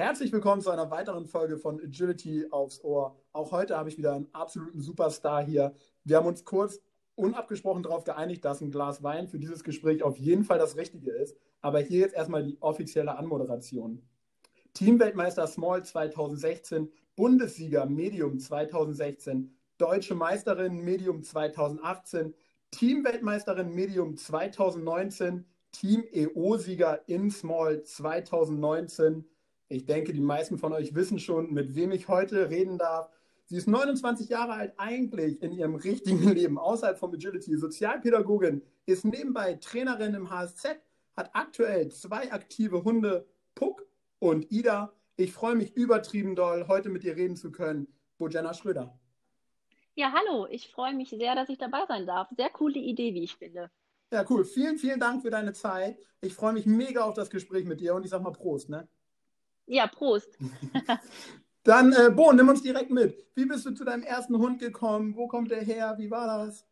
Herzlich willkommen zu einer weiteren Folge von Agility aufs Ohr. Auch heute habe ich wieder einen absoluten Superstar hier. Wir haben uns kurz unabgesprochen darauf geeinigt, dass ein Glas Wein für dieses Gespräch auf jeden Fall das Richtige ist. Aber hier jetzt erstmal die offizielle Anmoderation. Teamweltmeister Small 2016, Bundessieger Medium 2016, Deutsche Meisterin Medium 2018, Teamweltmeisterin Medium 2019, Team EO-Sieger in Small 2019. Ich denke, die meisten von euch wissen schon, mit wem ich heute reden darf. Sie ist 29 Jahre alt, eigentlich in ihrem richtigen Leben, außerhalb von Agility, Sozialpädagogin, ist nebenbei Trainerin im HSZ, hat aktuell zwei aktive Hunde, Puck und Ida. Ich freue mich übertrieben doll, heute mit ihr reden zu können. Bojana Schröder. Ja, hallo, ich freue mich sehr, dass ich dabei sein darf. Sehr coole Idee, wie ich finde. Ja, cool. Vielen, vielen Dank für deine Zeit. Ich freue mich mega auf das Gespräch mit dir und ich sag mal Prost, ne? Ja, Prost. Dann, äh, Bo, nimm uns direkt mit. Wie bist du zu deinem ersten Hund gekommen? Wo kommt der her? Wie war das?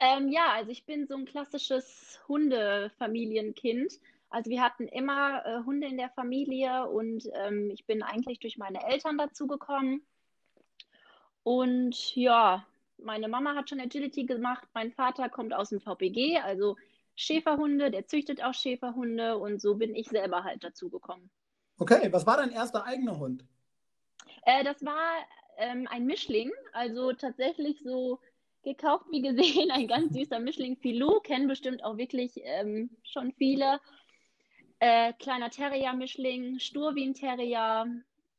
Ähm, ja, also ich bin so ein klassisches Hundefamilienkind. Also wir hatten immer äh, Hunde in der Familie und ähm, ich bin eigentlich durch meine Eltern dazu gekommen. Und ja, meine Mama hat schon Agility gemacht, mein Vater kommt aus dem VPG, also Schäferhunde, der züchtet auch Schäferhunde und so bin ich selber halt dazu gekommen. Okay, was war dein erster eigener Hund? Äh, das war ähm, ein Mischling, also tatsächlich so gekauft wie gesehen, ein ganz süßer Mischling. Filou kennen bestimmt auch wirklich ähm, schon viele. Äh, kleiner Terrier-Mischling, stur wie ein Terrier,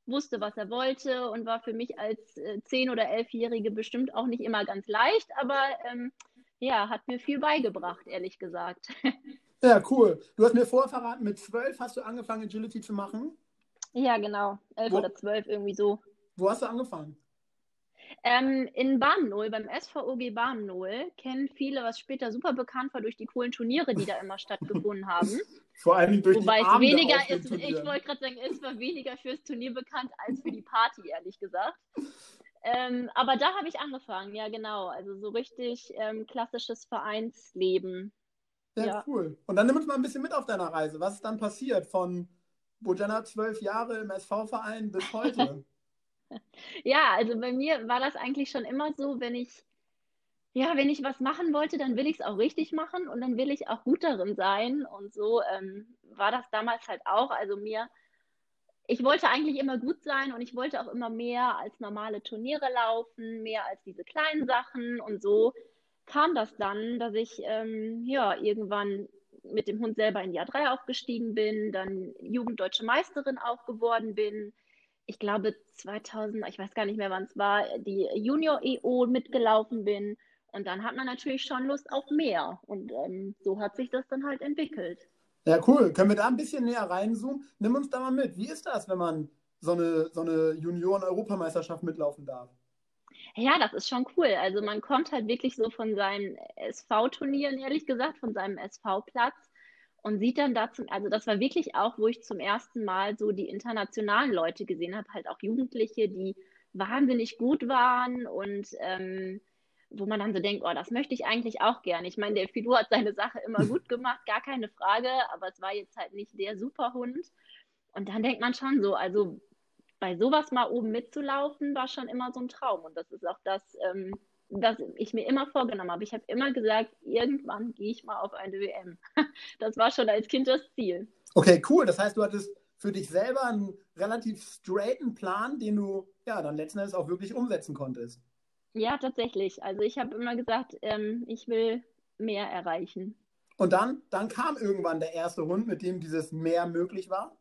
wusste, was er wollte und war für mich als äh, 10- oder 11-Jährige bestimmt auch nicht immer ganz leicht, aber ähm, ja, hat mir viel beigebracht, ehrlich gesagt. Ja, cool. Du hast mir vorher verraten, mit 12 hast du angefangen, Agility zu machen? Ja, genau. 11 Wo? oder 12, irgendwie so. Wo hast du angefangen? Ähm, in Barmnol, beim SVOG Barmnol, kennen viele, was später super bekannt war durch die coolen Turniere, die da immer stattgefunden haben. Vor allem durch Wobei die es weniger ist, ich wollte gerade sagen, es war weniger fürs Turnier bekannt als für die Party, ehrlich gesagt. Ähm, aber da habe ich angefangen, ja genau. Also so richtig ähm, klassisches Vereinsleben. Ja, ja, cool. Und dann nimm uns mal ein bisschen mit auf deiner Reise. Was ist dann passiert von Bojana zwölf Jahre im SV-Verein bis heute? Ja, also bei mir war das eigentlich schon immer so, wenn ich, ja, wenn ich was machen wollte, dann will ich es auch richtig machen und dann will ich auch gut darin sein. Und so ähm, war das damals halt auch. Also mir, ich wollte eigentlich immer gut sein und ich wollte auch immer mehr als normale Turniere laufen, mehr als diese kleinen Sachen. Und so kam das dann, dass ich ähm, ja irgendwann mit dem Hund selber in Jahr 3 aufgestiegen bin, dann Jugenddeutsche Meisterin auch geworden bin ich glaube 2000, ich weiß gar nicht mehr, wann es war, die Junior-EO mitgelaufen bin. Und dann hat man natürlich schon Lust auf mehr. Und ähm, so hat sich das dann halt entwickelt. Ja, cool. Können wir da ein bisschen näher reinzoomen? Nimm uns da mal mit. Wie ist das, wenn man so eine, so eine Junioren-Europameisterschaft mitlaufen darf? Ja, das ist schon cool. Also man kommt halt wirklich so von seinen SV-Turnieren, ehrlich gesagt, von seinem SV-Platz und sieht dann dazu, also das war wirklich auch, wo ich zum ersten Mal so die internationalen Leute gesehen habe, halt auch Jugendliche, die wahnsinnig gut waren und ähm, wo man dann so denkt, oh, das möchte ich eigentlich auch gerne. Ich meine, der Fidu hat seine Sache immer gut gemacht, gar keine Frage, aber es war jetzt halt nicht der Superhund. Und dann denkt man schon so, also bei sowas mal oben mitzulaufen, war schon immer so ein Traum. Und das ist auch das, ähm, was ich mir immer vorgenommen habe. Ich habe immer gesagt, irgendwann gehe ich mal auf eine WM. Das war schon als Kind das Ziel. Okay, cool. Das heißt, du hattest für dich selber einen relativ straighten Plan, den du ja dann letzten Endes auch wirklich umsetzen konntest. Ja, tatsächlich. Also ich habe immer gesagt, ähm, ich will mehr erreichen. Und dann, dann kam irgendwann der erste Hund, mit dem dieses mehr möglich war?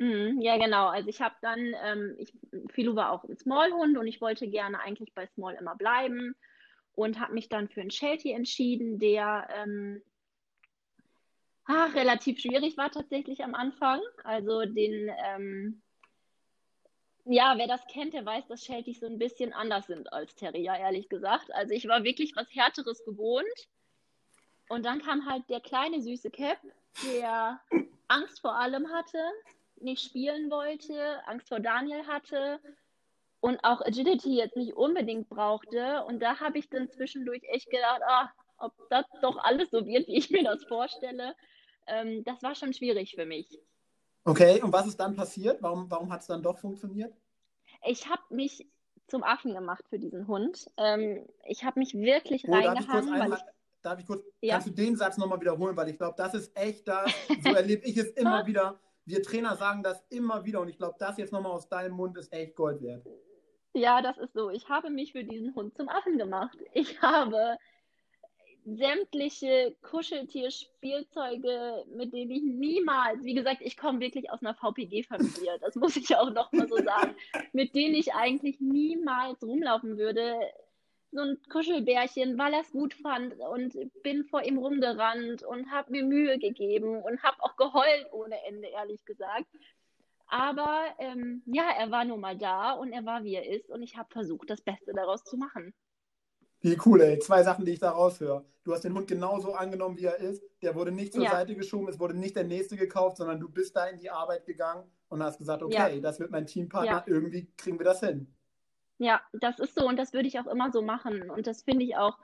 Mhm, ja, genau. Also ich habe dann, ähm, ich, Philo war auch ein Small-Hund und ich wollte gerne eigentlich bei Small immer bleiben und habe mich dann für einen Sheltie entschieden, der ähm, ach, relativ schwierig war tatsächlich am Anfang. Also den, ähm, ja, wer das kennt, der weiß, dass Shelties so ein bisschen anders sind als Terrier, ehrlich gesagt. Also ich war wirklich was Härteres gewohnt. Und dann kam halt der kleine süße Cap, der Angst vor allem hatte nicht spielen wollte, Angst vor Daniel hatte und auch Agility jetzt nicht unbedingt brauchte. Und da habe ich dann zwischendurch echt gedacht, ah, ob das doch alles so wird, wie ich mir das vorstelle. Ähm, das war schon schwierig für mich. Okay, und was ist dann passiert? Warum, warum hat es dann doch funktioniert? Ich habe mich zum Affen gemacht für diesen Hund. Ähm, ich habe mich wirklich Oh, darf ich kurz reingehangen, darf ich kurz, ja, kannst du den Satz nochmal wiederholen, weil ich glaube, das ist echt das, so erlebe ich es immer wieder. Wir Trainer sagen das immer wieder und ich glaube, das jetzt nochmal aus deinem Mund ist echt Gold wert. ja, das ist so. Ich habe mich für diesen Hund zum Affen gemacht. Ich habe sämtliche Kuscheltierspielzeuge, mit denen ich niemals, wie gesagt, ich komme wirklich aus einer VPG-Familie, das muss ich auch nochmal so sagen, mit denen ich eigentlich niemals rumlaufen würde. So ein Kuschelbärchen, weil er es gut fand und bin vor ihm rumgerannt und habe mir Mühe gegeben und habe auch geheult ohne Ende, ehrlich gesagt. Aber ähm, ja, er war nun mal da und er war, wie er ist und ich habe versucht, das Beste daraus zu machen. Wie cool, ey. Zwei Sachen, die ich da raushöre. Du hast den Hund genauso angenommen, wie er ist. Der wurde nicht zur Ja, Seite geschoben, es wurde nicht der nächste gekauft, sondern du bist da in die Arbeit gegangen und hast gesagt, ja, okay, das wird mein Teampartner, ja. irgendwie kriegen wir das hin. Ja, das ist so und das würde ich auch immer so machen. Und das finde ich auch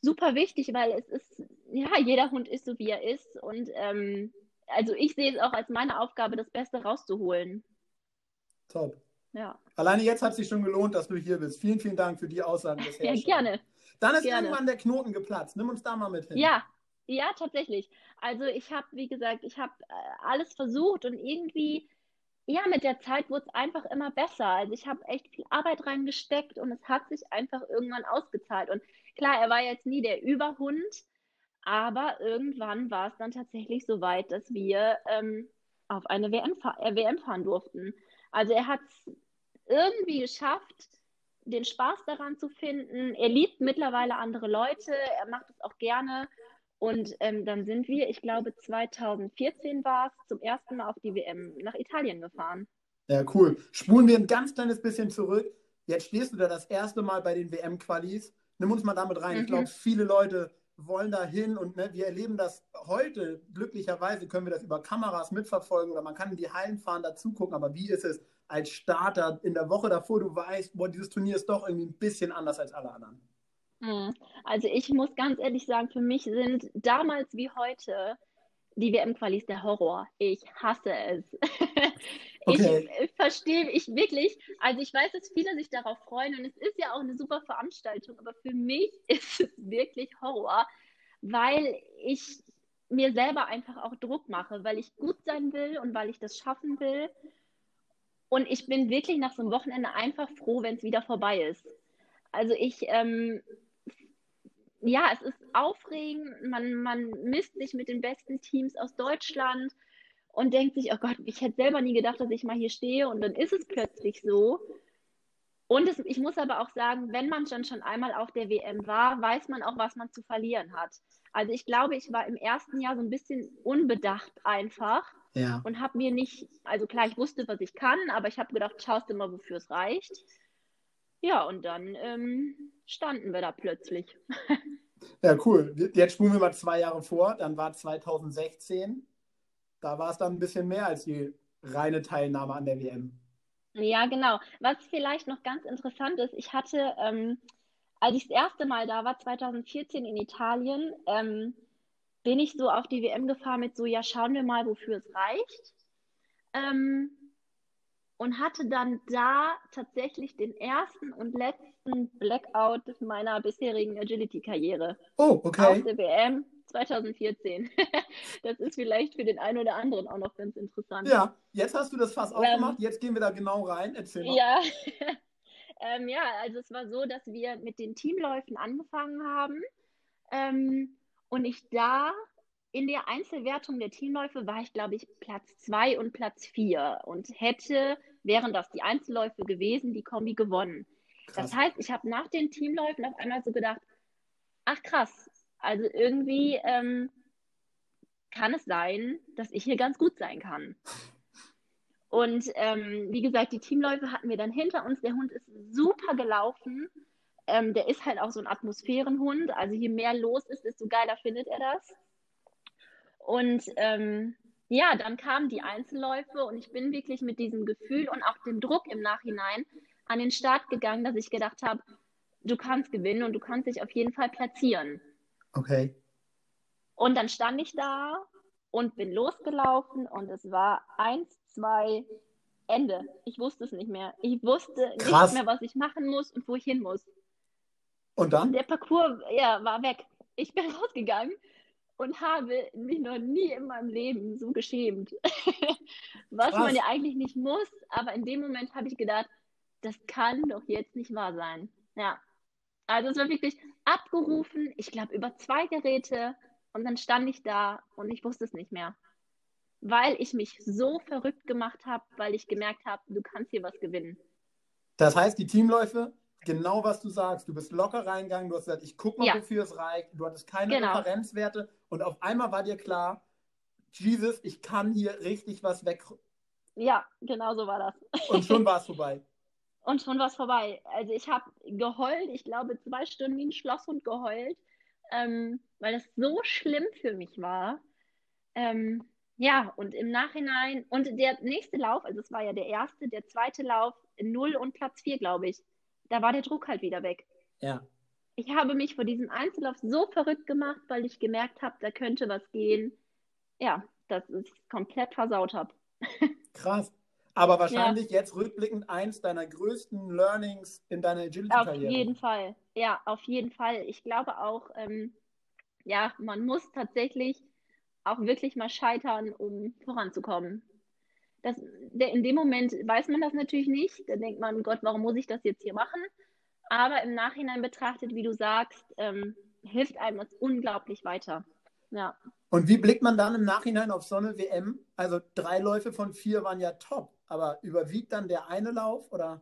super wichtig, weil es ist, ja, jeder Hund ist so, wie er ist. Und ähm, also ich sehe es auch als meine Aufgabe, das Beste rauszuholen. Top. Ja, Alleine jetzt hat es sich schon gelohnt, dass du hier bist. Vielen, vielen Dank für die Aussagen bisher ja, gerne, Dann ist gerne. irgendwann der Knoten geplatzt. Nimm uns da mal mit hin. Ja, ja, tatsächlich. Also ich habe, wie gesagt, ich habe äh, alles versucht und irgendwie, ja, mit der Zeit wurde es einfach immer besser. Also ich habe echt viel Arbeit reingesteckt und es hat sich einfach irgendwann ausgezahlt. Und klar, er war jetzt nie der Überhund, aber irgendwann war es dann tatsächlich so weit, dass wir ähm, auf eine WM, äh, WM fahren durften. Also er hat es irgendwie geschafft, den Spaß daran zu finden. Er liebt mittlerweile andere Leute, er macht es auch gerne. Und ähm, dann sind wir, ich glaube 2014 war es, zum ersten Mal auf die WM nach Italien gefahren. Ja, cool. Spulen wir ein ganz kleines bisschen zurück. Jetzt stehst du da das erste Mal bei den WM-Qualis. Nimm uns mal damit rein. Ich glaube, Mhm. viele Leute wollen da hin und ne, wir erleben das heute. Glücklicherweise können wir das über Kameras mitverfolgen oder man kann in die Hallen fahren, dazu gucken. Aber wie ist es als Starter in der Woche davor, du weißt, boah, dieses Turnier ist doch irgendwie ein bisschen anders als alle anderen. Mhm. Also ich muss ganz ehrlich sagen, für mich sind damals wie heute die WM-Qualis der Horror. Ich hasse es. Ich Okay. äh, verstehe ich wirklich, also ich weiß, dass viele sich darauf freuen und es ist ja auch eine super Veranstaltung, aber für mich ist es wirklich Horror, weil ich mir selber einfach auch Druck mache, weil ich gut sein will und weil ich das schaffen will. Und ich bin wirklich nach so einem Wochenende einfach froh, wenn es wieder vorbei ist. Also ich, ähm, ja, es ist aufregend, man, man misst sich mit den besten Teams aus Deutschland und denkt sich, oh Gott, ich hätte selber nie gedacht, dass ich mal hier stehe und dann ist es plötzlich so. Und es, ich muss aber auch sagen, wenn man dann schon einmal auf der WM war, weiß man auch, was man zu verlieren hat. Also ich glaube, ich war im ersten Jahr so ein bisschen unbedacht einfach Ja. und habe mir nicht, also klar, ich wusste, was ich kann, aber ich habe gedacht, schaust du mal, wofür es reicht. Ja, und dann ähm, standen wir da plötzlich. Ja, cool. Jetzt spulen wir mal zwei Jahre vor. Dann war 2016. Da war es dann ein bisschen mehr als die reine Teilnahme an der WM. Ja, genau. Was vielleicht noch ganz interessant ist, ich hatte, ähm, als ich das erste Mal da war, 2014 in Italien, ähm, bin ich so auf die WM gefahren mit so, ja, schauen wir mal, wofür es reicht. Ähm, und hatte dann da tatsächlich den ersten und letzten Blackout meiner bisherigen Agility-Karriere Oh, auf okay. der WM 2014. Das ist vielleicht für den einen oder anderen auch noch ganz interessant. Ja, jetzt hast du das Fass Ähm, aufgemacht. Jetzt gehen wir da genau rein. Erzähl mal. Ja, ähm, ja, also es war so, dass wir mit den Teamläufen angefangen haben ähm, und ich da in der Einzelwertung der Teamläufe war ich, glaube ich, Platz zwei und Platz vier und hätte, wären das die Einzelläufe gewesen, die Kombi gewonnen. Das Krass. heißt, ich habe nach den Teamläufen auf einmal so gedacht, ach krass, also irgendwie ähm, kann es sein, dass ich hier ganz gut sein kann. Und ähm, wie gesagt, die Teamläufe hatten wir dann hinter uns. Der Hund ist super gelaufen. Ähm, der ist halt auch so ein Atmosphärenhund. Also je mehr los ist, desto geiler findet er das. Und ähm, ja, dann kamen die Einzelläufe und ich bin wirklich mit diesem Gefühl und auch dem Druck im Nachhinein an den Start gegangen, dass ich gedacht habe, du kannst gewinnen und du kannst dich auf jeden Fall platzieren. Okay. Und dann stand ich da und bin losgelaufen und es war eins, zwei, Ende. Ich wusste es nicht mehr. Ich wusste Krass. nicht mehr, was ich machen muss und wo ich hin muss. Und dann? Der Parcours ja, war weg. Ich bin rausgegangen und habe mich noch nie in meinem Leben so geschämt. Was Krass. man ja eigentlich nicht muss, aber in dem Moment habe ich gedacht, das kann doch jetzt nicht wahr sein. Ja. Also es war wirklich abgerufen, ich glaube über zwei Geräte und dann stand ich da und ich wusste es nicht mehr. Weil ich mich so verrückt gemacht habe, weil ich gemerkt habe, du kannst hier was gewinnen. Das heißt, die Teamläufe, genau was du sagst, du bist locker reingegangen, du hast gesagt, ich guck mal, Ja. wofür es reicht, du hattest keine Genau. Referenzwerte und auf einmal war dir klar, Jesus, ich kann hier richtig was weg Ja, genau so war das. und schon war es vorbei. Und schon war es vorbei. Also ich habe geheult, ich glaube zwei Stunden wie ein Schlosshund geheult, ähm, weil das so schlimm für mich war. Ähm, ja, und im Nachhinein, und der nächste Lauf, also es war ja der erste, der zweite Lauf, null und Platz vier, glaube ich. Da war der Druck halt wieder weg. Ja. Ich habe mich vor diesem Einzellauf so verrückt gemacht, weil ich gemerkt habe, da könnte was gehen. Ja, dass ich es komplett versaut habe. Krass. Aber wahrscheinlich jetzt rückblickend eins deiner größten Learnings in deiner Auf Agility-Karriere. jeden Fall. Ja, auf jeden Fall. Ich glaube auch, ähm, ja, man muss tatsächlich auch wirklich mal scheitern, um voranzukommen. Das, in dem Moment weiß man das natürlich nicht. Da denkt man, Gott, warum muss ich das jetzt hier machen? Aber im Nachhinein betrachtet, wie du sagst, ähm, hilft einem das unglaublich weiter. Ja. Und wie blickt man dann im Nachhinein auf so eine WM? Also drei Läufe von vier waren ja top, aber überwiegt dann der eine Lauf oder?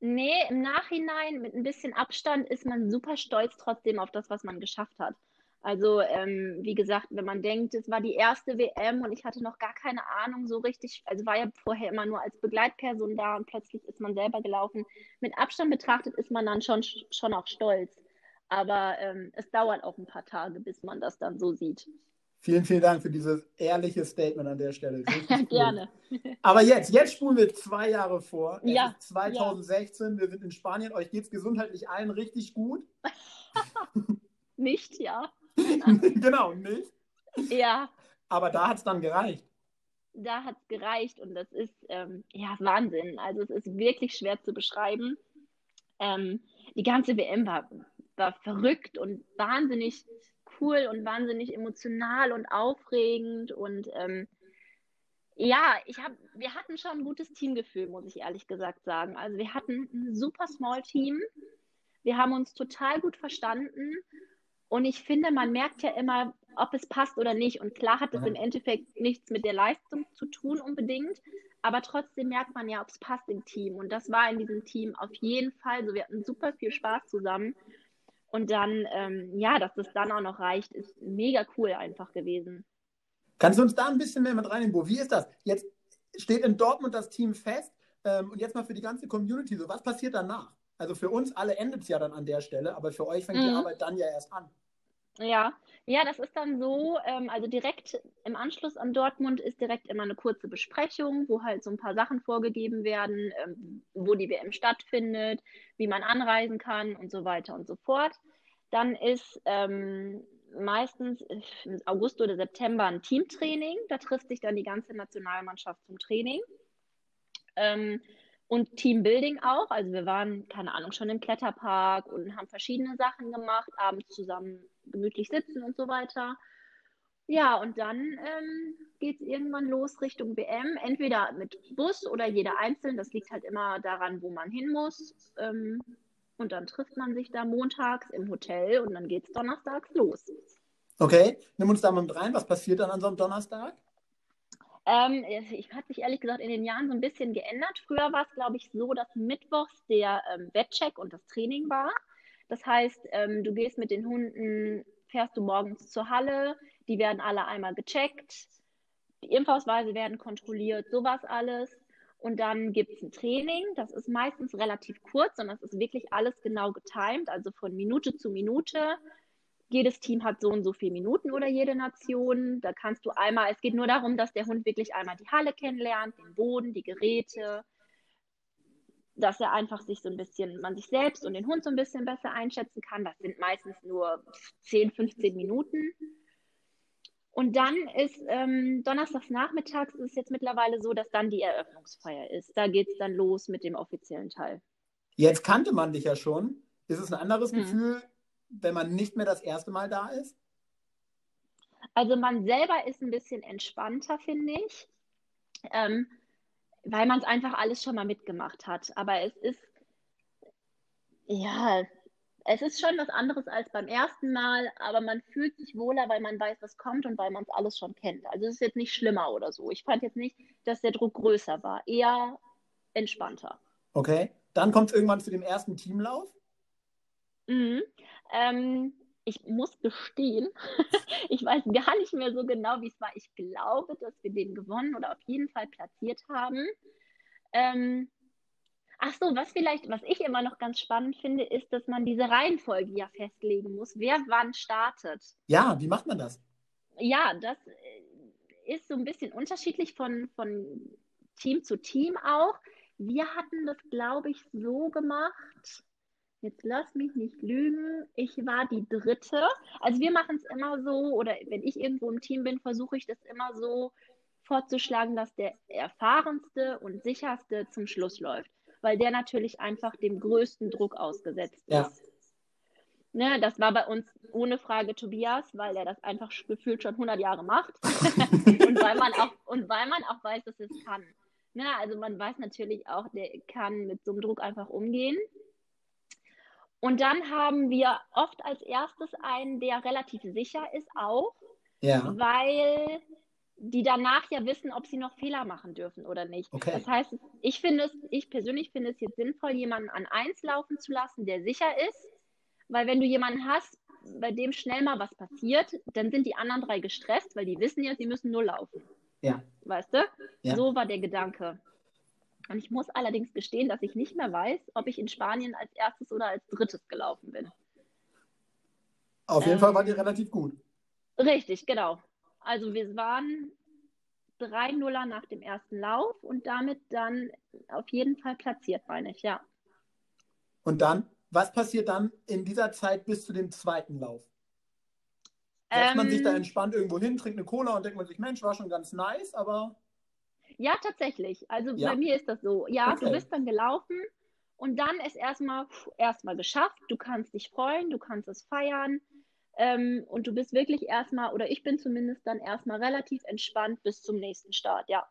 Nee, im Nachhinein mit ein bisschen Abstand ist man super stolz trotzdem auf das, was man geschafft hat. Also, ähm, wie gesagt, wenn man denkt, es war die erste WM und ich hatte noch gar keine Ahnung so richtig, also war ja vorher immer nur als Begleitperson da und plötzlich ist man selber gelaufen. Mit Abstand betrachtet ist man dann schon, schon auch stolz. Aber ähm, es dauert auch ein paar Tage, bis man das dann so sieht. Vielen, vielen Dank für dieses ehrliche Statement an der Stelle. Cool. Gerne. Aber jetzt, jetzt spulen wir zwei Jahre vor. Es Ja, ist 2016, wir sind in Spanien. Euch geht es gesundheitlich allen richtig gut. Nicht, ja. genau, nicht? Ja, Aber da hat es dann gereicht. da hat es gereicht und das ist ähm, ja Wahnsinn. Also es ist wirklich schwer zu beschreiben. Ähm, die ganze WM war, war verrückt und wahnsinnig cool und wahnsinnig emotional und aufregend und ähm, ja, ich hab, wir hatten schon ein gutes Teamgefühl, muss ich ehrlich gesagt sagen. Also wir hatten ein super Small Team. Wir haben uns total gut verstanden. Und ich finde, man merkt ja immer, ob es passt oder nicht. Und klar hat es im Endeffekt nichts mit der Leistung zu tun unbedingt. Aber trotzdem merkt man ja, ob es passt im Team. Und das war in diesem Team auf jeden Fall so. Wir hatten super viel Spaß zusammen. Und dann, ähm, ja, dass das dann auch noch reicht, ist mega cool einfach gewesen. Kannst du uns da ein bisschen mehr mit reinnehmen, Bo? Wie ist das? Jetzt steht in Dortmund das Team fest. Ähm, und jetzt mal für die ganze Community so, was passiert danach? Also für uns alle endet es ja dann an der Stelle, aber für euch fängt die Mhm. Arbeit dann ja erst an. Ja, ja, das ist dann so, ähm, also direkt im Anschluss an Dortmund ist direkt immer eine kurze Besprechung, wo halt so ein paar Sachen vorgegeben werden, ähm, wo die WM stattfindet, wie man anreisen kann und so weiter und so fort. Dann ist ähm, meistens im August oder September ein Teamtraining, da trifft sich dann die ganze Nationalmannschaft zum Training. Ähm, und Teambuilding auch. Also wir waren, keine Ahnung, schon im Kletterpark und haben verschiedene Sachen gemacht, abends zusammen gemütlich sitzen und so weiter. Ja, und dann ähm, geht es irgendwann los Richtung WM, entweder mit Bus oder jeder einzeln. Das liegt halt immer daran, wo man hin muss. Ähm, und dann trifft man sich da montags im Hotel und dann geht es donnerstags los. Okay, nimm uns da mal mit rein. Was passiert dann an so einem Donnerstag? Ähm, ich hat sich ehrlich gesagt in den Jahren so ein bisschen geändert. Früher war es, glaube ich, so, dass mittwochs der ähm, Wettcheck und das Training war. Das heißt, ähm, du gehst mit den Hunden, fährst du morgens zur Halle, die werden alle einmal gecheckt, die Impfausweise werden kontrolliert, sowas alles. Und dann gibt es ein Training, das ist meistens relativ kurz und das ist wirklich alles genau getimed, also von Minute zu Minute jedes Team hat so und so viele Minuten oder jede Nation. Da kannst du einmal, es geht nur darum, dass der Hund wirklich einmal die Halle kennenlernt, den Boden, die Geräte, dass er einfach sich so ein bisschen, man sich selbst und den Hund so ein bisschen besser einschätzen kann. Das sind meistens nur 10, 15 Minuten. Und dann ist ähm, donnerstags nachmittags ist es jetzt mittlerweile so, dass dann die Eröffnungsfeier ist. Da geht es dann los mit dem offiziellen Teil. Jetzt kannte man dich ja schon. Ist es ein anderes Hm. Gefühl, wenn man nicht mehr das erste Mal da ist? Also man selber ist ein bisschen entspannter, finde ich, ähm, weil man es einfach alles schon mal mitgemacht hat. Aber es ist, ja, es ist schon was anderes als beim ersten Mal, aber man fühlt sich wohler, weil man weiß, was kommt und weil man es alles schon kennt. Also es ist jetzt nicht schlimmer oder so. Ich fand jetzt nicht, dass der Druck größer war, eher entspannter. Okay. Dann kommt es irgendwann zu dem ersten Teamlauf. Mhm. Ähm, ich muss gestehen, ich weiß gar nicht mehr so genau, wie es war. Ich glaube, dass wir den gewonnen oder auf jeden Fall platziert haben. Ähm, ach so, was vielleicht, was ich immer noch ganz spannend finde, ist, dass man diese Reihenfolge ja festlegen muss, wer wann startet. Ja, wie macht man das? Ja, das äh, ist so ein bisschen unterschiedlich von, von Team zu Team auch. Wir hatten das, glaube ich, so gemacht. Jetzt lass mich nicht lügen. Ich war die dritte. Also wir machen es immer so, oder wenn ich irgendwo im Team bin, versuche ich das immer so vorzuschlagen, dass der erfahrenste und sicherste zum Schluss läuft, weil der natürlich einfach dem größten Druck ausgesetzt Ja. ist. Ne, das war bei uns ohne Frage Tobias, weil er das einfach gefühlt schon 100 Jahre macht und weil man auch und weil man auch weiß, dass es kann. Ne, also man weiß natürlich auch, der kann mit so einem Druck einfach umgehen. Und dann haben wir oft als erstes einen, der relativ sicher ist auch, Ja. weil die danach ja wissen, ob sie noch Fehler machen dürfen oder nicht. Okay. Das heißt, ich finde es, ich persönlich finde es jetzt sinnvoll, jemanden an eins laufen zu lassen, der sicher ist, weil wenn du jemanden hast, bei dem schnell mal was passiert, dann sind die anderen drei gestresst, weil die wissen ja, sie müssen nur laufen. Ja. Weißt du? Ja. So war der Gedanke. Und ich muss allerdings gestehen, dass ich nicht mehr weiß, ob ich in Spanien als erstes oder als drittes gelaufen bin. Auf jeden Ähm, Fall wart ihr relativ gut. Richtig, genau. Also wir waren 3-0er nach dem ersten Lauf und damit dann auf jeden Fall platziert, meine ich, ja. Und dann, was passiert dann in dieser Zeit bis zu dem zweiten Lauf? Setzt man sich da Ähm, entspannt irgendwo hin, trinkt eine Cola und denkt man sich, Mensch, war schon ganz nice, aber Ja, tatsächlich. Also Ja? bei mir ist das so. Ja, du Okay. bist dann gelaufen und dann ist erstmal erstmal geschafft. Du kannst dich freuen, du kannst es feiern. Ähm, und du bist wirklich erstmal, oder ich bin zumindest dann erstmal relativ entspannt bis zum nächsten Start, ja.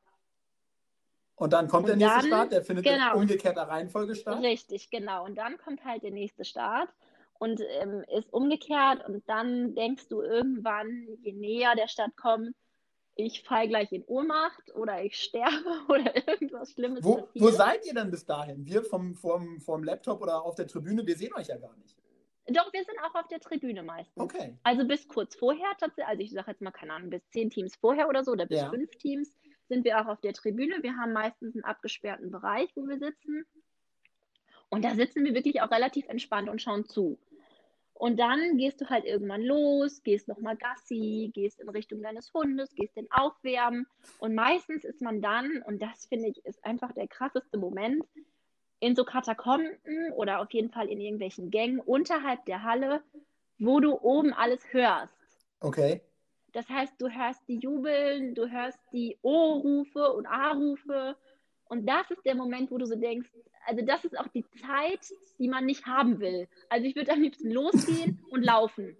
und dann kommt Und der nächste dann- Start, der findet in genau. umgekehrter Reihenfolge statt. Richtig, genau. Und dann kommt halt der nächste Start und ähm, ist umgekehrt und dann denkst du irgendwann, je näher der Start kommt, ich falle gleich in Ohnmacht oder ich sterbe oder irgendwas Schlimmes Wo, wo seid ihr denn bis dahin? Wir vom, vom, vom Laptop oder auf der Tribüne, wir sehen euch ja gar nicht. Doch, wir sind auch auf der Tribüne meistens. Okay. Also bis kurz vorher tatsächlich, also ich sage jetzt mal, keine Ahnung, bis zehn Teams vorher oder so oder bis Ja. fünf Teams sind wir auch auf der Tribüne. Wir haben meistens einen abgesperrten Bereich, wo wir sitzen. Und da sitzen wir wirklich auch relativ entspannt und schauen zu. Und dann gehst du halt irgendwann los, gehst nochmal Gassi, gehst in Richtung deines Hundes, gehst den aufwärmen. Und meistens ist man dann, und das finde ich ist einfach der krasseste Moment, in so Katakomben oder auf jeden Fall in irgendwelchen Gängen unterhalb der Halle, wo du oben alles hörst. Okay. Das heißt, du hörst die Jubeln, du hörst die O-Rufe und A-Rufe. Und das ist der Moment, wo du so denkst, also das ist auch die Zeit, die man nicht haben will. Also ich würde am liebsten losgehen und laufen.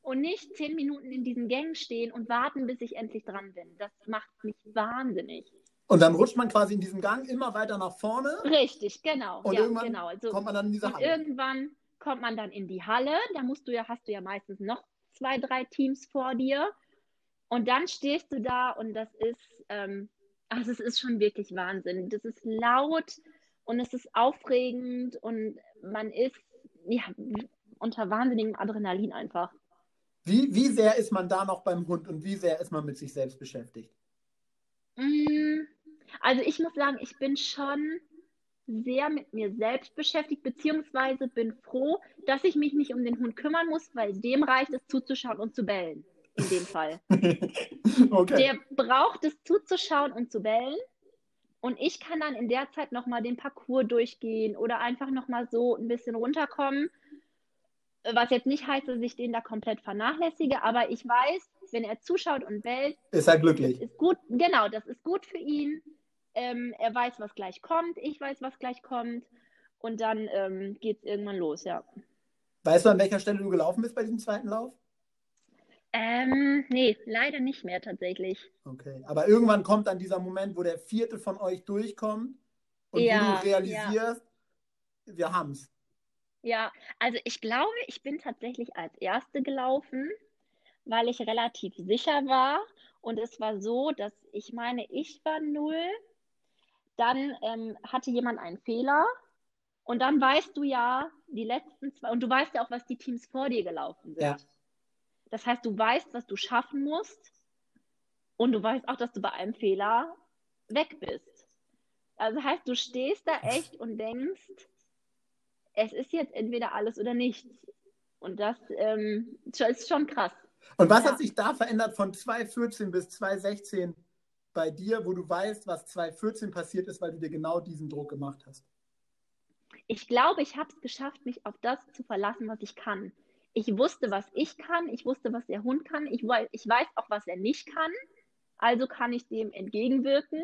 Und nicht zehn Minuten in diesen Gängen stehen und warten, bis ich endlich dran bin. Das macht mich wahnsinnig. Und dann rutscht man quasi in diesem Gang immer weiter nach vorne Richtig, genau. und ja, irgendwann genau. Also, kommt man dann in diese Und Halle. irgendwann kommt man dann in die Halle. Da musst du ja, hast du ja meistens noch zwei, drei Teams vor dir. Und dann stehst du da und das ist, ähm, also es ist schon wirklich Wahnsinn. Das ist laut und es ist aufregend und man ist ja unter wahnsinnigem Adrenalin einfach. Wie, wie sehr ist man da noch beim Hund und wie sehr ist man mit sich selbst beschäftigt? Mm, Also ich muss sagen, ich bin schon sehr mit mir selbst beschäftigt, beziehungsweise bin froh, dass ich mich nicht um den Hund kümmern muss, weil dem reicht es zuzuschauen und zu bellen. In dem Fall. okay. Der braucht es zuzuschauen und zu bellen. Und ich kann dann in der Zeit nochmal den Parcours durchgehen oder einfach nochmal so ein bisschen runterkommen. Was jetzt nicht heißt, dass ich den da komplett vernachlässige, aber ich weiß, wenn er zuschaut und bellt, ist er glücklich. Ist gut, genau, das ist gut für ihn. Ähm, er weiß, was gleich kommt. Ich weiß, was gleich kommt. Und dann ähm, geht es irgendwann los, ja. Weißt du, an welcher Stelle du gelaufen bist bei diesem zweiten Lauf? Ähm, nee, leider nicht mehr tatsächlich. Okay, aber irgendwann kommt dann dieser Moment, wo der vierte von euch durchkommt und ja, du realisierst, ja. wir haben's. Ja, also ich glaube, ich bin tatsächlich als Erste gelaufen, weil ich relativ sicher war. Und es war so, dass ich meine, ich war null. Dann ähm, hatte jemand einen Fehler. Und dann weißt du ja, die letzten zwei, und du weißt ja auch, was die Teams vor dir gelaufen sind. Ja. Das heißt, du weißt, was du schaffen musst. Und du weißt auch, dass du bei einem Fehler weg bist. Also heißt, du stehst da echt und denkst, es ist jetzt entweder alles oder nichts. Und das ähm, ist schon krass. Und was ja. hat sich da verändert von 2014 bis 2016 bei dir, wo du weißt, was 2014 passiert ist, weil du dir genau diesen Druck gemacht hast? Ich glaube, ich habe es geschafft, mich auf das zu verlassen, was ich kann. Ich wusste, was ich kann, ich wusste, was der Hund kann, ich, ich weiß auch, was er nicht kann. Also kann ich dem entgegenwirken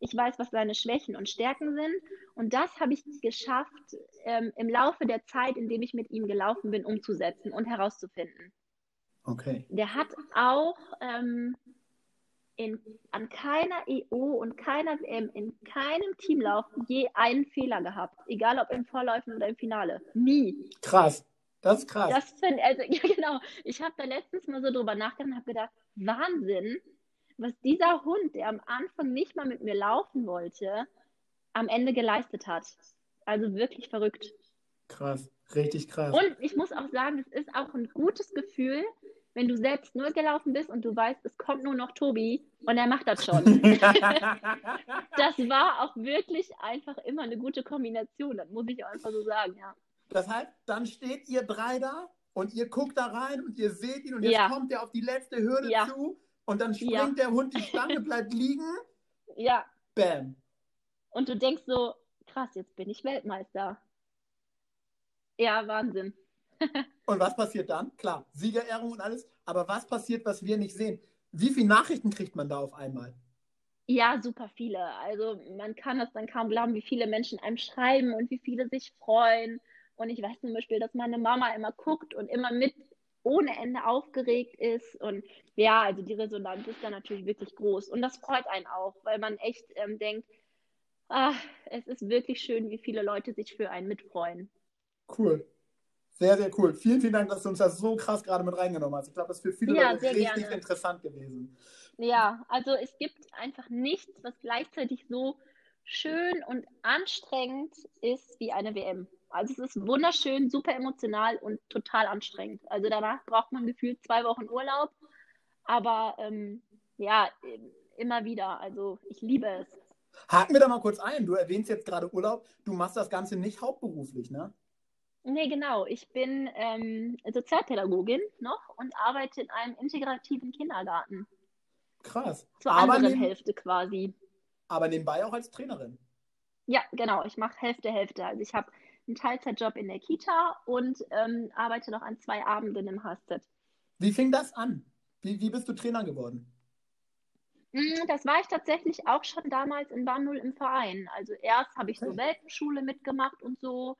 ich weiß, was seine Schwächen und Stärken sind. Und das habe ich geschafft, ähm, im Laufe der Zeit, in dem ich mit ihm gelaufen bin, umzusetzen und herauszufinden. Okay. Der hat auch ähm, in, an keiner EO und keiner WM, in keinem Teamlauf je einen Fehler gehabt. Egal ob im Vorläufen oder im Finale. Nie. Krass. Das ist krass. Das find, also, ja, genau. Ich habe da letztens mal so drüber nachgedacht und habe gedacht, Wahnsinn, was dieser Hund, der am Anfang nicht mal mit mir laufen wollte, am Ende geleistet hat. Also wirklich verrückt. Krass, richtig krass. Und ich muss auch sagen, es ist auch ein gutes Gefühl, wenn du selbst nur gelaufen bist und du weißt, es kommt nur noch Tobi und er macht das schon. das war auch wirklich einfach immer eine gute Kombination, das muss ich auch einfach so sagen, ja. Das heißt, dann steht ihr drei da und ihr guckt da rein und ihr seht ihn und jetzt ja. kommt er auf die letzte Hürde ja. zu und dann springt ja. der Hund die Stange, bleibt liegen. Ja. Bam. Und du denkst so, krass, jetzt bin ich Weltmeister. Ja, Wahnsinn. und was passiert dann? Klar, Siegerehrung und alles. Aber was passiert, was wir nicht sehen? Wie viele Nachrichten kriegt man da auf einmal? Ja, super viele. Also man kann es dann kaum glauben, wie viele Menschen einem schreiben und wie viele sich freuen. Und ich weiß zum Beispiel, dass meine Mama immer guckt und immer mit ohne Ende aufgeregt ist. Und ja, also die Resonanz ist dann natürlich wirklich groß. Und das freut einen auch, weil man echt ähm, denkt, ach, es ist wirklich schön, wie viele Leute sich für einen mitfreuen. Cool. Sehr, sehr cool. Vielen, vielen Dank, dass du uns das so krass gerade mit reingenommen hast. Ich glaube, das ist für viele ja, Leute richtig gerne. interessant gewesen. Ja, also es gibt einfach nichts, was gleichzeitig so schön und anstrengend ist wie eine WM. Also es ist wunderschön, super emotional und total anstrengend. Also danach braucht man gefühlt zwei Wochen Urlaub. Aber ähm, ja, immer wieder. Also ich liebe es. Haken wir da mal kurz ein. Du erwähnst jetzt gerade Urlaub. Du machst das Ganze nicht hauptberuflich, ne? Nee, genau. Ich bin ähm, Sozialpädagogin noch und arbeite in einem integrativen Kindergarten. Krass. Zur aber anderen Hälfte quasi. Aber nebenbei auch als Trainerin. Ja, genau. Ich mache Hälfte, Hälfte. Also ich habe einen Teilzeitjob in der Kita und ähm, arbeite noch an zwei Abenden im HSZ. Wie fing das an? Wie, wie bist du Trainer geworden? Mm, das war ich tatsächlich auch schon damals in 0 im Verein. Also erst habe ich so Welpenschule mitgemacht und so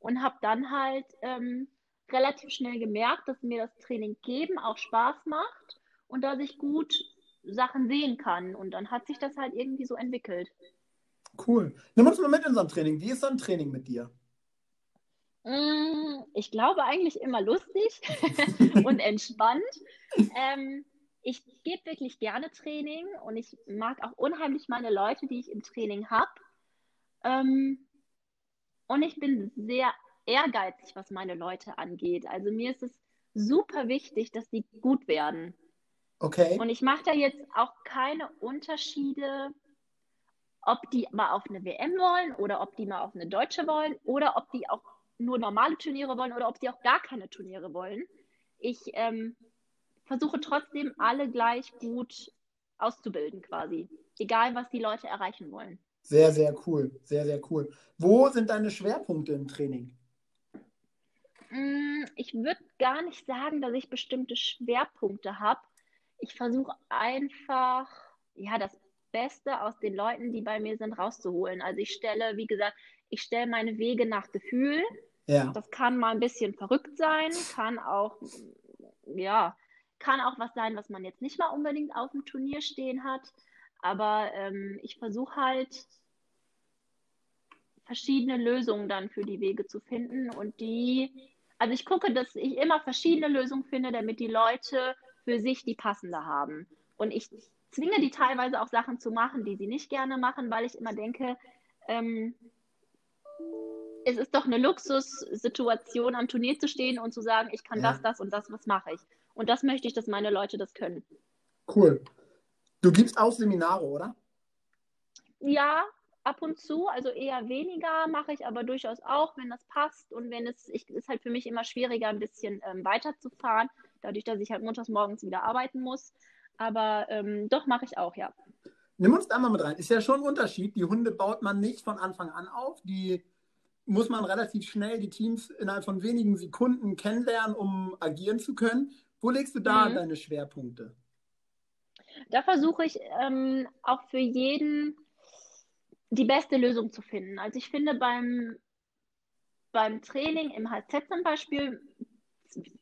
und habe dann halt ähm, relativ schnell gemerkt, dass mir das Training geben auch Spaß macht und dass ich gut Sachen sehen kann. Und dann hat sich das halt irgendwie so entwickelt. Cool. Nimm uns mal mit in so ein Training. Wie ist so ein Training mit dir? Mm, ich glaube eigentlich immer lustig und entspannt. Ähm, ich gebe wirklich gerne Training und ich mag auch unheimlich meine Leute, die ich im Training habe. Ähm, und ich bin sehr ehrgeizig, was meine Leute angeht. Also mir ist es super wichtig, dass die gut werden. Okay. Und ich mache da jetzt auch keine Unterschiede, ob die mal auf eine WM wollen oder ob die mal auf eine Deutsche wollen oder ob die auch nur normale Turniere wollen oder ob die auch gar keine Turniere wollen. Ich ähm, versuche trotzdem alle gleich gut auszubilden quasi, egal was die Leute erreichen wollen. Sehr, sehr cool, sehr, sehr cool. Wo sind deine Schwerpunkte im Training? Mm, ich würde gar nicht sagen, dass ich bestimmte Schwerpunkte habe. ich versuche einfach, ja, das Beste aus den Leuten, die bei mir sind, rauszuholen. Also ich stelle, wie gesagt, ich stelle meine Wege nach Gefühl. Ja. Das kann mal ein bisschen verrückt sein, kann auch, ja, kann auch was sein, was man jetzt nicht mal unbedingt auf dem Turnier stehen hat. Aber ähm, ich versuche halt verschiedene Lösungen dann für die Wege zu finden und die, also ich gucke, dass ich immer verschiedene Lösungen finde, damit die Leute für sich die passende haben. Und ich zwinge die teilweise auch Sachen zu machen, die sie nicht gerne machen, weil ich immer denke, ähm, es ist doch eine Luxussituation, am Turnier zu stehen und zu sagen, ich kann ja. das, das und das, was mache ich. Und das möchte ich, dass meine Leute das können. Cool. Du gibst auch Seminare, oder? Ja, ab und zu, also eher weniger mache ich aber durchaus auch, wenn das passt und wenn es ich, ist halt für mich immer schwieriger, ein bisschen ähm, weiterzufahren, dadurch, dass ich halt montags morgens wieder arbeiten muss. Aber ähm, doch mache ich auch, ja. Nimm uns da mal mit rein. Ist ja schon ein Unterschied. Die Hunde baut man nicht von Anfang an auf. Die muss man relativ schnell die Teams innerhalb von wenigen Sekunden kennenlernen, um agieren zu können. Wo legst du da mhm. deine Schwerpunkte? Da versuche ich ähm, auch für jeden die beste Lösung zu finden. Also ich finde beim, beim Training im HZ zum Beispiel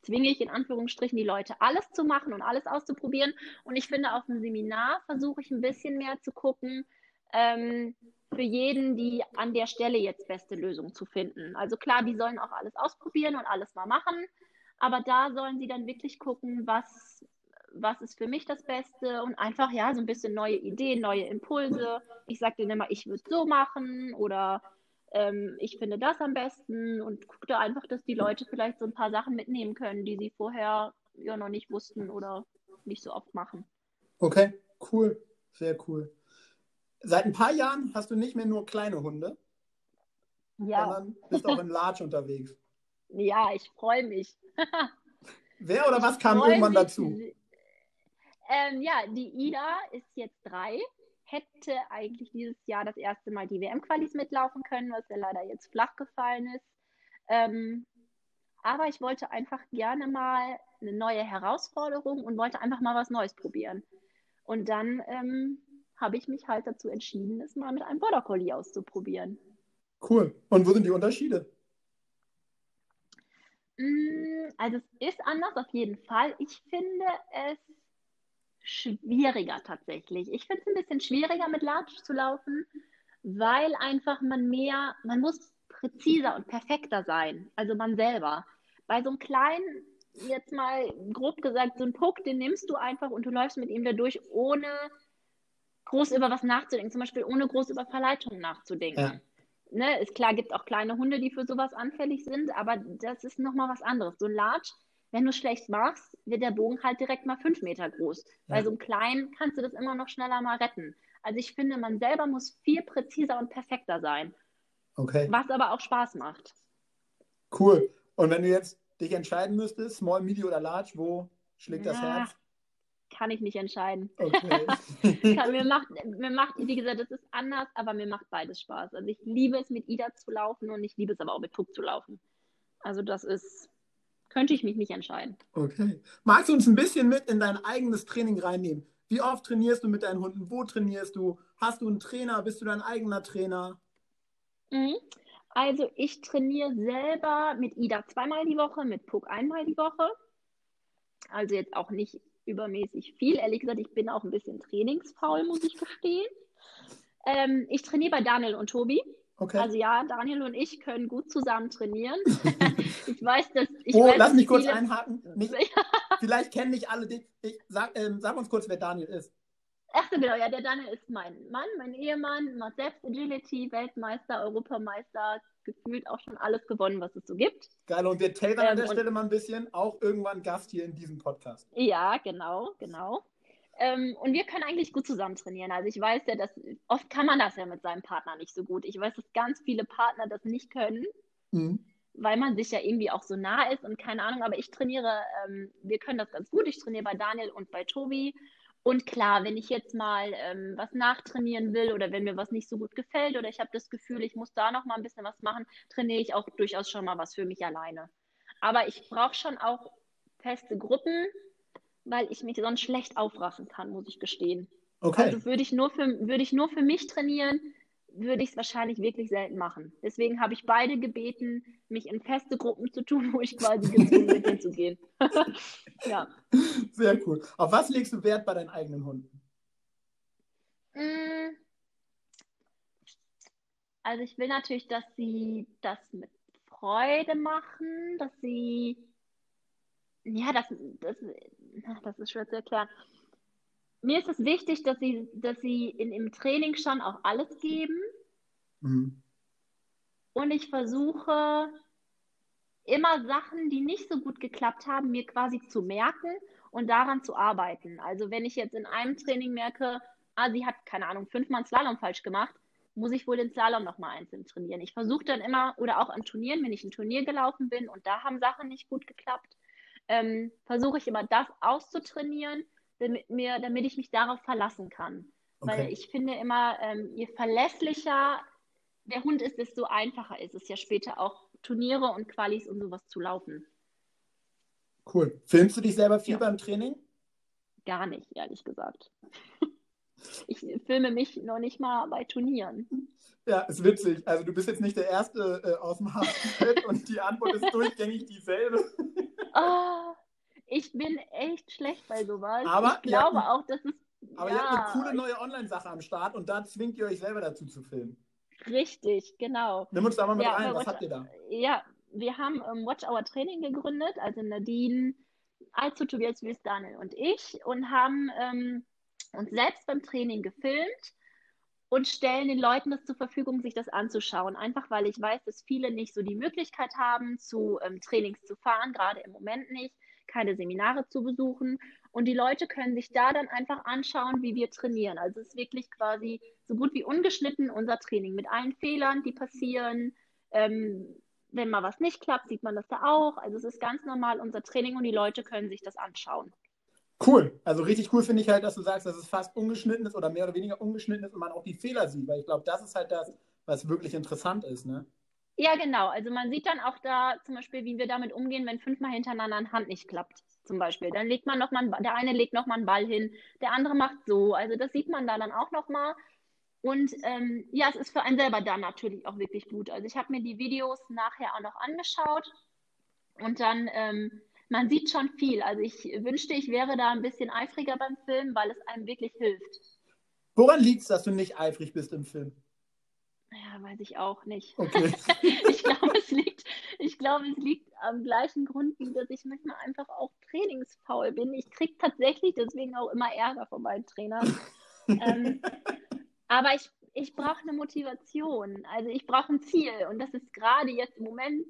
zwinge ich in Anführungsstrichen die Leute alles zu machen und alles auszuprobieren. Und ich finde auf dem Seminar versuche ich ein bisschen mehr zu gucken, ähm, für jeden die an der Stelle jetzt beste Lösung zu finden. Also klar, die sollen auch alles ausprobieren und alles mal machen, aber da sollen sie dann wirklich gucken, was, was ist für mich das Beste und einfach ja so ein bisschen neue Ideen, neue Impulse. Ich sage denen immer, ich würde so machen oder ähm, ich finde das am besten und gucke einfach, dass die Leute vielleicht so ein paar Sachen mitnehmen können, die sie vorher ja noch nicht wussten oder nicht so oft machen. Okay, cool, sehr cool. Seit ein paar Jahren hast du nicht mehr nur kleine Hunde, ja. sondern bist auch in Large unterwegs. Ja, ich freue mich. Wer oder was kam irgendwann mich. dazu? Ähm, ja, die Ida ist jetzt drei, hätte eigentlich dieses Jahr das erste Mal die WM-Qualis mitlaufen können, was ja leider jetzt flach gefallen ist. Ähm, aber ich wollte einfach gerne mal eine neue Herausforderung und wollte einfach mal was Neues probieren. Und dann ähm, habe ich mich halt dazu entschieden, es mal mit einem Border Collie auszuprobieren. Cool. Und wo sind die Unterschiede? Mm, also es ist anders auf jeden Fall. Ich finde es schwieriger tatsächlich. Ich finde es ein bisschen schwieriger mit Large zu laufen, weil einfach man mehr, man muss präziser und perfekter sein, also man selber. Bei so einem kleinen, jetzt mal grob gesagt, so ein Puck, den nimmst du einfach und du läufst mit ihm da durch, ohne groß über was nachzudenken, zum Beispiel ohne groß über Verleitungen nachzudenken. Ja. Ne, ist klar, gibt auch kleine Hunde, die für sowas anfällig sind, aber das ist nochmal was anderes. So ein Large wenn du schlecht machst, wird der Bogen halt direkt mal fünf Meter groß. Ja. Bei so einem kleinen kannst du das immer noch schneller mal retten. Also ich finde, man selber muss viel präziser und perfekter sein. Okay. Was aber auch Spaß macht. Cool. Und wenn du jetzt dich entscheiden müsstest, Small, Medium oder Large, wo schlägt ja, das Herz? Kann ich nicht entscheiden. Okay. kann, mir, macht, mir macht, wie gesagt, das ist anders, aber mir macht beides Spaß. Also ich liebe es, mit Ida zu laufen und ich liebe es aber auch mit Puck zu laufen. Also das ist, könnte ich mich nicht entscheiden. Okay. Magst du uns ein bisschen mit in dein eigenes Training reinnehmen? Wie oft trainierst du mit deinen Hunden? Wo trainierst du? Hast du einen Trainer? Bist du dein eigener Trainer? Mhm. Also ich trainiere selber mit Ida zweimal die Woche, mit Puck einmal die Woche. Also jetzt auch nicht übermäßig viel. Ehrlich gesagt, ich bin auch ein bisschen trainingsfaul, muss ich gestehen. Ähm, ich trainiere bei Daniel und Tobi. Okay. Also ja, Daniel und ich können gut zusammen trainieren. ich weiß, dass ich Oh, weiß, lass mich kurz einhaken. Nicht, vielleicht kennen nicht alle dich. Sag, ähm, sag, uns kurz, wer Daniel ist. Ach so, genau, ja, der Daniel ist mein Mann, mein Ehemann, macht selbst Agility, Weltmeister, Europameister, gefühlt auch schon alles gewonnen, was es so gibt. Geil, und wir tailoren ähm, an der Stelle mal ein bisschen, auch irgendwann Gast hier in diesem Podcast. Ja, genau, genau. Ähm, und wir können eigentlich gut zusammen trainieren. Also ich weiß ja, dass oft kann man das ja mit seinem Partner nicht so gut. Ich weiß, dass ganz viele Partner das nicht können, mhm. weil man sich ja irgendwie auch so nah ist und keine Ahnung. Aber ich trainiere, ähm, wir können das ganz gut. Ich trainiere bei Daniel und bei Tobi. Und klar, wenn ich jetzt mal ähm, was nachtrainieren will oder wenn mir was nicht so gut gefällt oder ich habe das Gefühl, ich muss da noch mal ein bisschen was machen, trainiere ich auch durchaus schon mal was für mich alleine. Aber ich brauche schon auch feste Gruppen, weil ich mich sonst schlecht aufraffen kann, muss ich gestehen. Okay. Also würde ich nur für, würde ich nur für mich trainieren, würde ich es wahrscheinlich wirklich selten machen. Deswegen habe ich beide gebeten, mich in feste Gruppen zu tun, wo ich quasi gezwungen bin, hinzugehen. ja. Sehr cool. Auf was legst du Wert bei deinen eigenen Hunden? Mm. Also ich will natürlich, dass sie das mit Freude machen, dass sie, ja, das, das, das ist schwer zu erklären. Mir ist es wichtig, dass sie, dass sie in, im Training schon auch alles geben. Mhm. Und ich versuche immer Sachen, die nicht so gut geklappt haben, mir quasi zu merken und daran zu arbeiten. Also wenn ich jetzt in einem Training merke, ah, sie hat, keine Ahnung, fünfmal Slalom falsch gemacht, muss ich wohl den Slalom nochmal einzeln trainieren. Ich versuche dann immer, oder auch an Turnieren, wenn ich ein Turnier gelaufen bin und da haben Sachen nicht gut geklappt, ähm, versuche ich immer das auszutrainieren, damit, mir, damit ich mich darauf verlassen kann. Okay. Weil ich finde immer, ähm, je verlässlicher der Hund ist, desto einfacher ist es ja später auch Turniere und Qualis und sowas zu laufen. Cool. Filmst du dich selber viel ja. beim Training? Gar nicht, ehrlich gesagt. Ich filme mich noch nicht mal bei Turnieren. Ja, ist witzig. Also du bist jetzt nicht der Erste äh, aus dem Hafen und die Antwort ist durchgängig dieselbe. Oh, ich bin echt schlecht bei sowas. Aber ich glaube ja, auch, dass es. Aber ja, ihr habt eine coole neue Online-Sache am Start und da zwingt ihr euch selber dazu zu filmen. Richtig, genau. Nimm uns da mal mit ja, rein. Was habt ihr da? Ja, wir haben ähm, Watch Our Training gegründet, also Nadine, Alzu, Tobias Wüst, Daniel und ich und haben ähm, uns selbst beim Training gefilmt und stellen den Leuten das zur Verfügung, sich das anzuschauen. Einfach weil ich weiß, dass viele nicht so die Möglichkeit haben, zu ähm, Trainings zu fahren, gerade im Moment nicht, keine Seminare zu besuchen. Und die Leute können sich da dann einfach anschauen, wie wir trainieren. Also es ist wirklich quasi so gut wie ungeschnitten unser Training mit allen Fehlern, die passieren. Ähm, wenn mal was nicht klappt, sieht man das da auch. Also es ist ganz normal unser Training und die Leute können sich das anschauen. Cool. Also richtig cool finde ich halt, dass du sagst, dass es fast ungeschnitten ist oder mehr oder weniger ungeschnitten ist und man auch die Fehler sieht, weil ich glaube, das ist halt das, was wirklich interessant ist, ne? Ja, genau. Also man sieht dann auch da zum Beispiel, wie wir damit umgehen, wenn fünfmal hintereinander eine Hand nicht klappt, zum Beispiel. Dann legt man noch mal, der eine legt noch mal einen Ball hin, der andere macht so. Also das sieht man da dann auch noch mal. Und ähm, ja, es ist für einen selber dann natürlich auch wirklich gut. Also ich habe mir die Videos nachher auch noch angeschaut und dann ähm, man sieht schon viel. Also ich wünschte, ich wäre da ein bisschen eifriger beim Film, weil es einem wirklich hilft. Woran liegt es, dass du nicht eifrig bist im Film? Ja, weiß ich auch nicht. Okay. ich glaube, es liegt, ich glaube, es liegt am gleichen Grund, wie dass ich manchmal einfach auch trainingsfaul bin. Ich kriege tatsächlich deswegen auch immer Ärger von meinen Trainern. ähm, aber ich, ich brauche eine Motivation. Also ich brauche ein Ziel. Und das ist gerade jetzt im Moment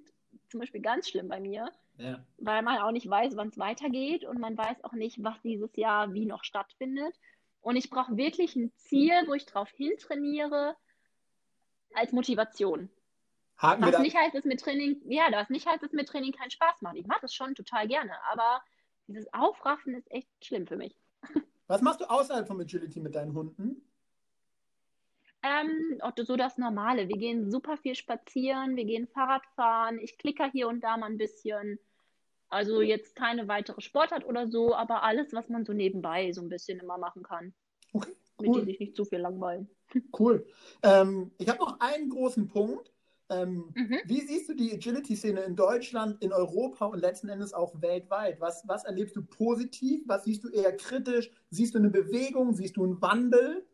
zum Beispiel ganz schlimm bei mir. Ja. Weil man auch nicht weiß, wann es weitergeht und man weiß auch nicht, was dieses Jahr wie noch stattfindet. Und ich brauche wirklich ein Ziel, wo ich drauf hintrainiere als Motivation. Haken was nicht heißt, dass mit Training, ja, was nicht heißt, dass mit Training keinen Spaß macht. Ich mache das schon total gerne, aber dieses Aufraffen ist echt schlimm für mich. Was machst du außerhalb von Agility mit deinen Hunden? Ähm, so das Normale. Wir gehen super viel spazieren, wir gehen Fahrrad fahren, ich klicker hier und da mal ein bisschen. Also jetzt keine weitere Sportart oder so, aber alles, was man so nebenbei so ein bisschen immer machen kann. Okay, cool. Damit die sich nicht zu viel langweilen. Cool. Ähm, ich habe noch einen großen Punkt. Ähm, mhm. Wie siehst du die Agility-Szene in Deutschland, in Europa und letzten Endes auch weltweit? Was, was erlebst du positiv? Was siehst du eher kritisch? Siehst du eine Bewegung? Siehst du einen Wandel?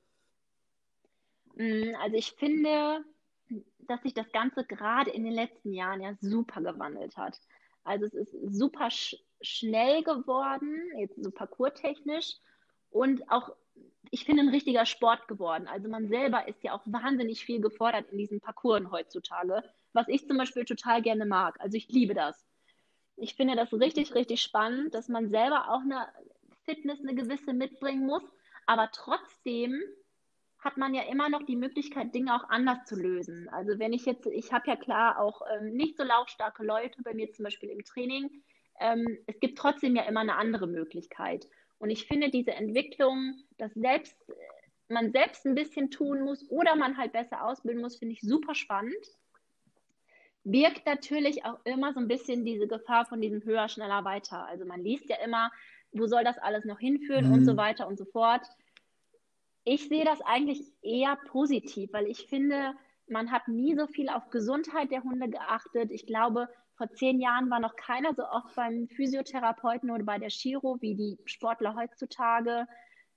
Mm, also ich finde, dass sich das Ganze gerade in den letzten Jahren ja super gewandelt hat. Also es ist super sch schnell geworden, jetzt so parkourtechnisch und auch, ich finde, ein richtiger Sport geworden. Also man selber ist ja auch wahnsinnig viel gefordert in diesen Parcours heutzutage, was ich zum Beispiel total gerne mag. Also ich liebe das. Ich finde das richtig, richtig spannend, dass man selber auch eine Fitness, eine gewisse mitbringen muss, aber trotzdem hat man ja immer noch die Möglichkeit, Dinge auch anders zu lösen. Also wenn ich jetzt, ich habe ja klar auch ähm, nicht so laufstarke Leute bei mir zum Beispiel im Training. Ähm, es gibt trotzdem ja immer eine andere Möglichkeit. Und ich finde diese Entwicklung, dass selbst man selbst ein bisschen tun muss oder man halt besser ausbilden muss, finde ich super spannend. Birgt natürlich auch immer so ein bisschen diese Gefahr von diesem höher, schneller, weiter. Also man liest ja immer, wo soll das alles noch hinführen mhm. und so weiter und so fort. Ich sehe das eigentlich eher positiv, weil ich finde, man hat nie so viel auf Gesundheit der Hunde geachtet. Ich glaube, vor zehn Jahren war noch keiner so oft beim Physiotherapeuten oder bei der Chiro wie die Sportler heutzutage.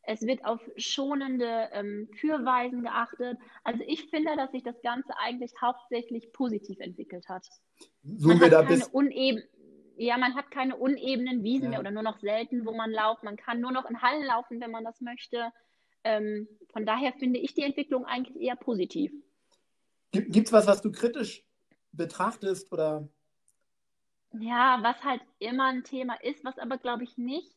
Es wird auf schonende ähm, Führweisen geachtet. Also ich finde, dass sich das Ganze eigentlich hauptsächlich positiv entwickelt hat. So man, hat keine bis... uneben, ja, man hat keine unebenen Wiesen ja. mehr oder nur noch selten, wo man lauft. Man kann nur noch in Hallen laufen, wenn man das möchte. Ähm, von daher finde ich die Entwicklung eigentlich eher positiv. Gibt es was, was du kritisch betrachtest oder? Ja, was halt immer ein Thema ist, was aber, glaube ich, nicht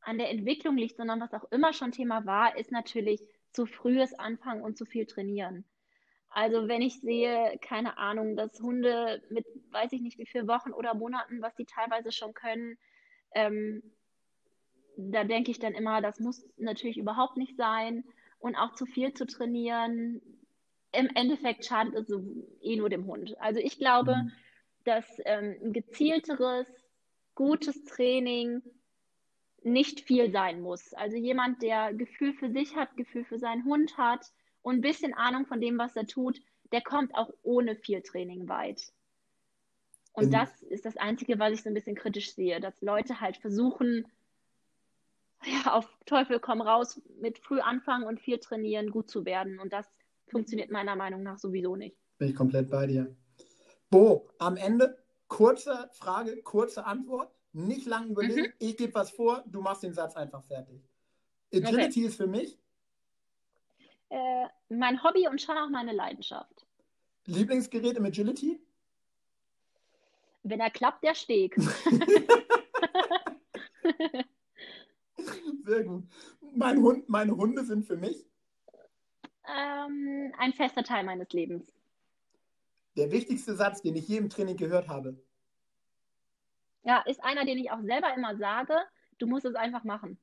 an der Entwicklung liegt, sondern was auch immer schon Thema war, ist natürlich zu frühes Anfangen und zu viel trainieren. Also wenn ich sehe, keine Ahnung, dass Hunde mit, weiß ich nicht wie viele Wochen oder Monaten, was die teilweise schon können, ähm, da denke ich dann immer, das muss natürlich überhaupt nicht sein. Und auch zu viel zu trainieren, im Endeffekt schadet es so eh nur dem Hund. Also ich glaube, mhm. Dass ähm, ein gezielteres, gutes Training nicht viel sein muss. Also jemand, der Gefühl für sich hat, Gefühl für seinen Hund hat und ein bisschen Ahnung von dem, was er tut, der kommt auch ohne viel Training weit. Und In das ist das Einzige, was ich so ein bisschen kritisch sehe, dass Leute halt versuchen, ja, auf Teufel komm raus, mit früh anfangen und viel trainieren, gut zu werden. Und das funktioniert meiner Meinung nach sowieso nicht. Bin ich komplett bei dir. Bo, am Ende kurze Frage, kurze Antwort. Nicht lang überlegen. Mhm. Ich gebe was vor, du machst den Satz einfach fertig. Agility okay. ist für mich äh, mein Hobby und schon auch meine Leidenschaft. Lieblingsgerät im Agility? Wenn er klappt, der Steg. Sehr gut. Mein Hund, meine Hunde sind für mich? Ähm, ein fester Teil meines Lebens. Der wichtigste Satz, den ich je im Training gehört habe. Ja, ist einer, den ich auch selber immer sage. Du musst es einfach machen.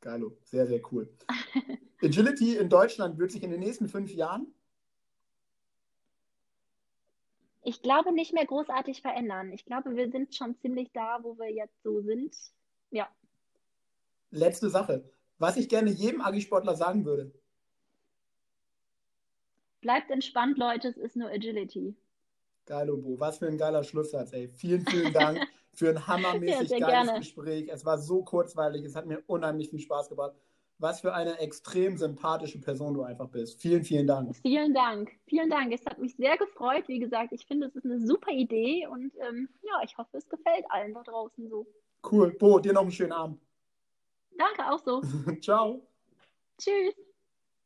Geilo, sehr, sehr cool. Agility in Deutschland wird sich in den nächsten fünf Jahren? Ich glaube nicht mehr großartig verändern. Ich glaube, wir sind schon ziemlich da, wo wir jetzt so sind. Ja. Letzte Sache. Was ich gerne jedem Agisportler sagen würde. Bleibt entspannt, Leute, es ist nur Agility. Geil, Obo. Was für ein geiler Schlusssatz, ey. Vielen, vielen Dank für ein hammermäßig ja, geiles gerne. Gespräch. Es war so kurzweilig, es hat mir unheimlich viel Spaß gemacht. Was für eine extrem sympathische Person du einfach bist. Vielen, vielen Dank. Vielen Dank. Vielen Dank. Es hat mich sehr gefreut. Wie gesagt, ich finde, es ist eine super Idee und ähm, ja, ich hoffe, es gefällt allen da draußen so. Cool. Bo, dir noch einen schönen Abend. Danke, auch so. Ciao. Tschüss.